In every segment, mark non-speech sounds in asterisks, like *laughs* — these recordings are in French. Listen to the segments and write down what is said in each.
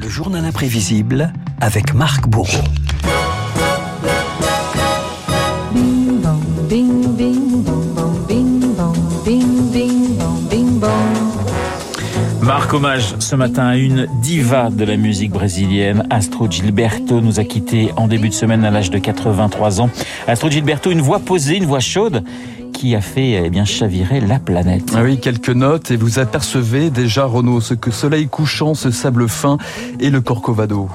Le journal imprévisible avec Marc Bourreau. Marc hommage ce matin à une diva de la musique brésilienne, Astro Gilberto, nous a quittés en début de semaine à l'âge de 83 ans. Astro Gilberto, une voix posée, une voix chaude qui a fait eh bien chavirer la planète. Ah oui, quelques notes et vous apercevez déjà Renaud ce que soleil couchant, ce sable fin et le corcovado.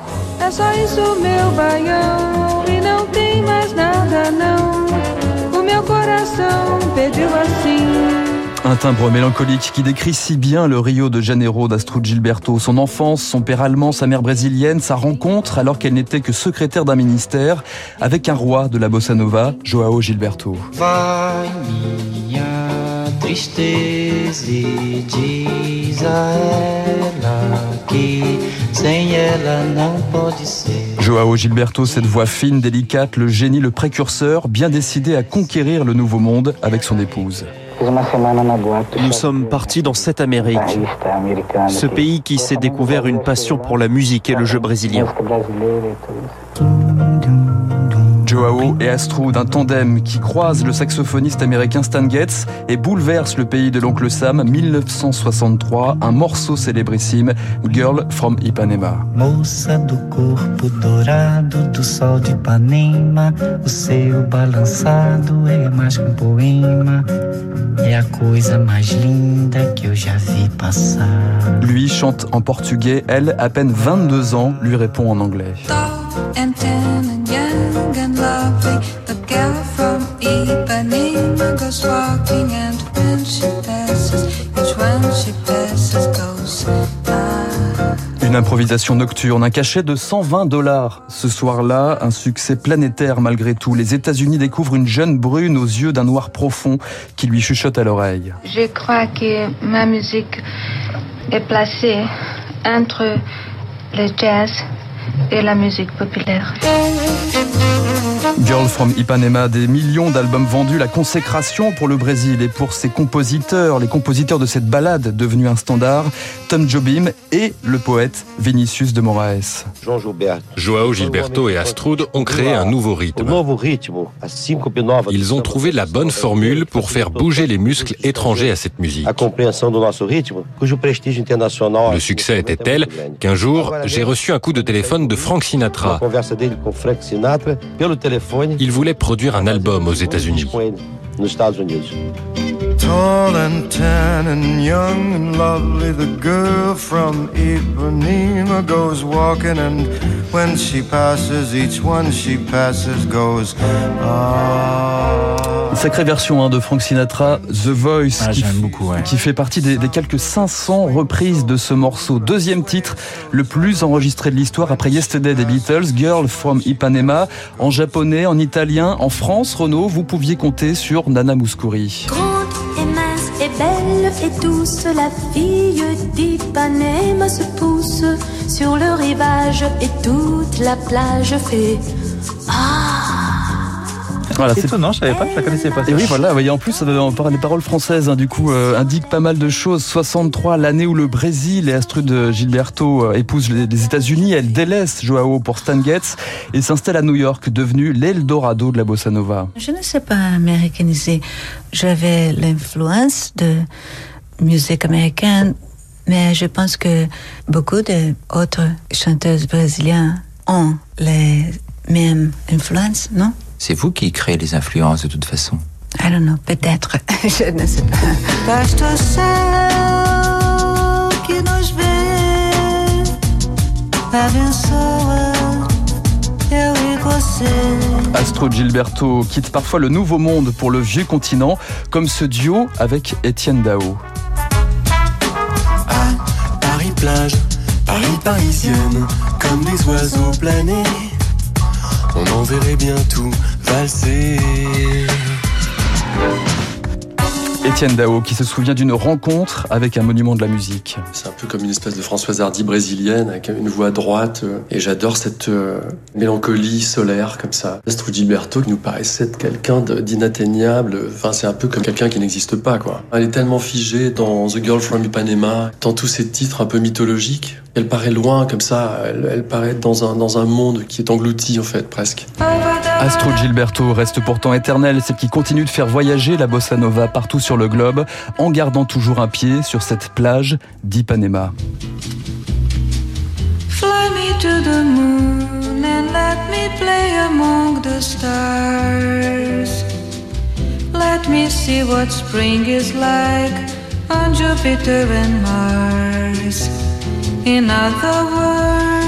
Un timbre mélancolique qui décrit si bien le Rio de Janeiro d'Astrud Gilberto, son enfance, son père allemand, sa mère brésilienne, sa rencontre alors qu'elle n'était que secrétaire d'un ministère avec un roi de la bossa nova, Joao Gilberto. Joao Gilberto, cette voix fine, délicate, le génie, le précurseur, bien décidé à conquérir le nouveau monde avec son épouse. Nous sommes partis dans cette Amérique, ce pays qui s'est découvert une passion pour la musique et le jeu brésilien. Joao et Astrud, un tandem qui croise le saxophoniste américain Stan Getz et bouleverse le pays de l'oncle Sam, 1963, un morceau célébrissime, Girl from Ipanema. Moça do corpo dourado do sol de Ipanema, o seu balançado é mais que um poema, é a coisa mais linda que eu já vi passar. Lui chante en portugais, elle, à peine 22 ans, lui répond en anglais. Une improvisation nocturne, un cachet de 120 dollars. Ce soir-là, un succès planétaire malgré tout. Les États-Unis découvrent une jeune brune aux yeux d'un noir profond qui lui chuchote à l'oreille. Je crois que ma musique est placée entre le jazz et la musique populaire. Girl from Ipanema, des millions d'albums vendus, la consécration pour le Brésil et pour ses compositeurs, les compositeurs de cette balade devenue un standard, Tom Jobim et le poète Vinicius de Moraes. Joao Gilberto et Astrud ont créé un nouveau rythme. Ils ont trouvé la bonne formule pour faire bouger les muscles étrangers à cette musique. Le succès était tel qu'un jour, j'ai reçu un coup de téléphone de Frank Sinatra. Il voulait produire un album aux États-Unis. Tall and tan and young and lovely, the girl from Ipanema goes walking, and when she passes, each one she passes goes. Ah. Sacrée version hein, de Frank Sinatra, The Voice, Ah, qui, j'aime beaucoup, ouais. qui fait partie des, des quelques 500 reprises de ce morceau. Deuxième titre, le plus enregistré de l'histoire après Yesterday des Beatles, Girl from Ipanema, en japonais, en italien, en France, Renaud, vous pouviez compter sur Nana Mouskouri. Grande et mince et belle et douce, la fille d'Ipanema se pousse sur le rivage et toute la plage fait Voilà, C'est étonnant, je savais pas, je la connaissais pas. Et oui, voilà, voyez, en plus, on parle des paroles françaises, hein, du coup, euh, indiquent pas mal de choses. 63, l'année où le Brésil et Astrud Gilberto euh, épousent les, les États-Unis, elle délaisse Joao pour Stan Getz et s'installe à New York, devenue l'Eldorado de la bossa nova. Je ne sais pas américaniser. J'avais l'influence de musique américaine, mais je pense que beaucoup d'autres chanteuses brésiliennes ont les mêmes influences, non? C'est vous qui créez les influences de toute façon. I don't know, peut-être. *laughs* je ne sais pas. E você. Astro Gilberto quitte parfois le nouveau monde pour le vieux continent, comme ce duo avec Étienne Dao. Paris plage, Paris parisienne, comme des oiseaux planés. On en verrait bien tout valser. Étienne Dao qui se souvient d'une rencontre avec un monument de la musique. C'est un peu comme une espèce de Françoise Hardy brésilienne avec une voix droite euh, et j'adore cette euh, mélancolie solaire comme ça. Astrud Gilberto qui nous paraissait être quelqu'un d'inatteignable, enfin c'est un peu comme quelqu'un qui n'existe pas quoi. Elle est tellement figée dans The Girl from Ipanema, dans tous ces titres un peu mythologiques. Elle paraît loin comme ça, elle, elle paraît dans un, dans un monde qui est englouti en fait presque. Astrud Gilberto reste pourtant éternelle, celle qui continue de faire voyager la bossa nova partout sur le globe, en gardant toujours un pied sur cette plage d'Ipanema. Fly. Let me see what spring is like on Jupiter and Mars. In other words,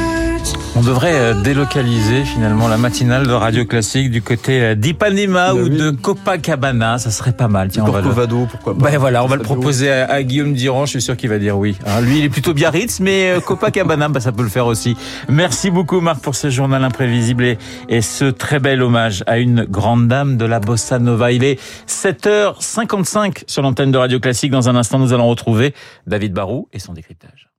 On devrait euh, délocaliser finalement la matinale de Radio Classique du côté euh, d'Ipanema ou de Copacabana, ça serait pas mal. Tiens, on va le... pourquoi pas. Ben voilà, on va le proposer à, à, Guillaume Durand, je suis sûr qu'il va dire oui. Hein, lui, il est plutôt Biarritz, mais euh, Copacabana, *laughs* ben, ça peut le faire aussi. Merci beaucoup Marc pour ce journal imprévisible et, et ce très bel hommage à une grande dame de la bossa nova. Il est 7h55 sur l'antenne de Radio Classique. Dans un instant, nous allons retrouver David Barou et son décryptage.